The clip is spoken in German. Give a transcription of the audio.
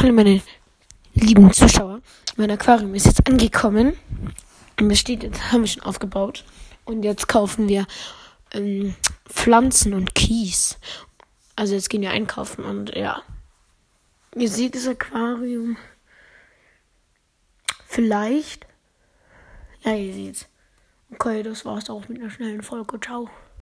Hallo meine lieben Zuschauer. Mein Aquarium ist jetzt angekommen. Und es steht jetzt, haben wir schon aufgebaut. Und jetzt kaufen wir ähm, Pflanzen und Kies. Also jetzt gehen wir einkaufen und ja. Ihr seht das Aquarium. Vielleicht. Ja, ihr seht's. Okay, das war's auch mit einer schnellen Folge. Ciao.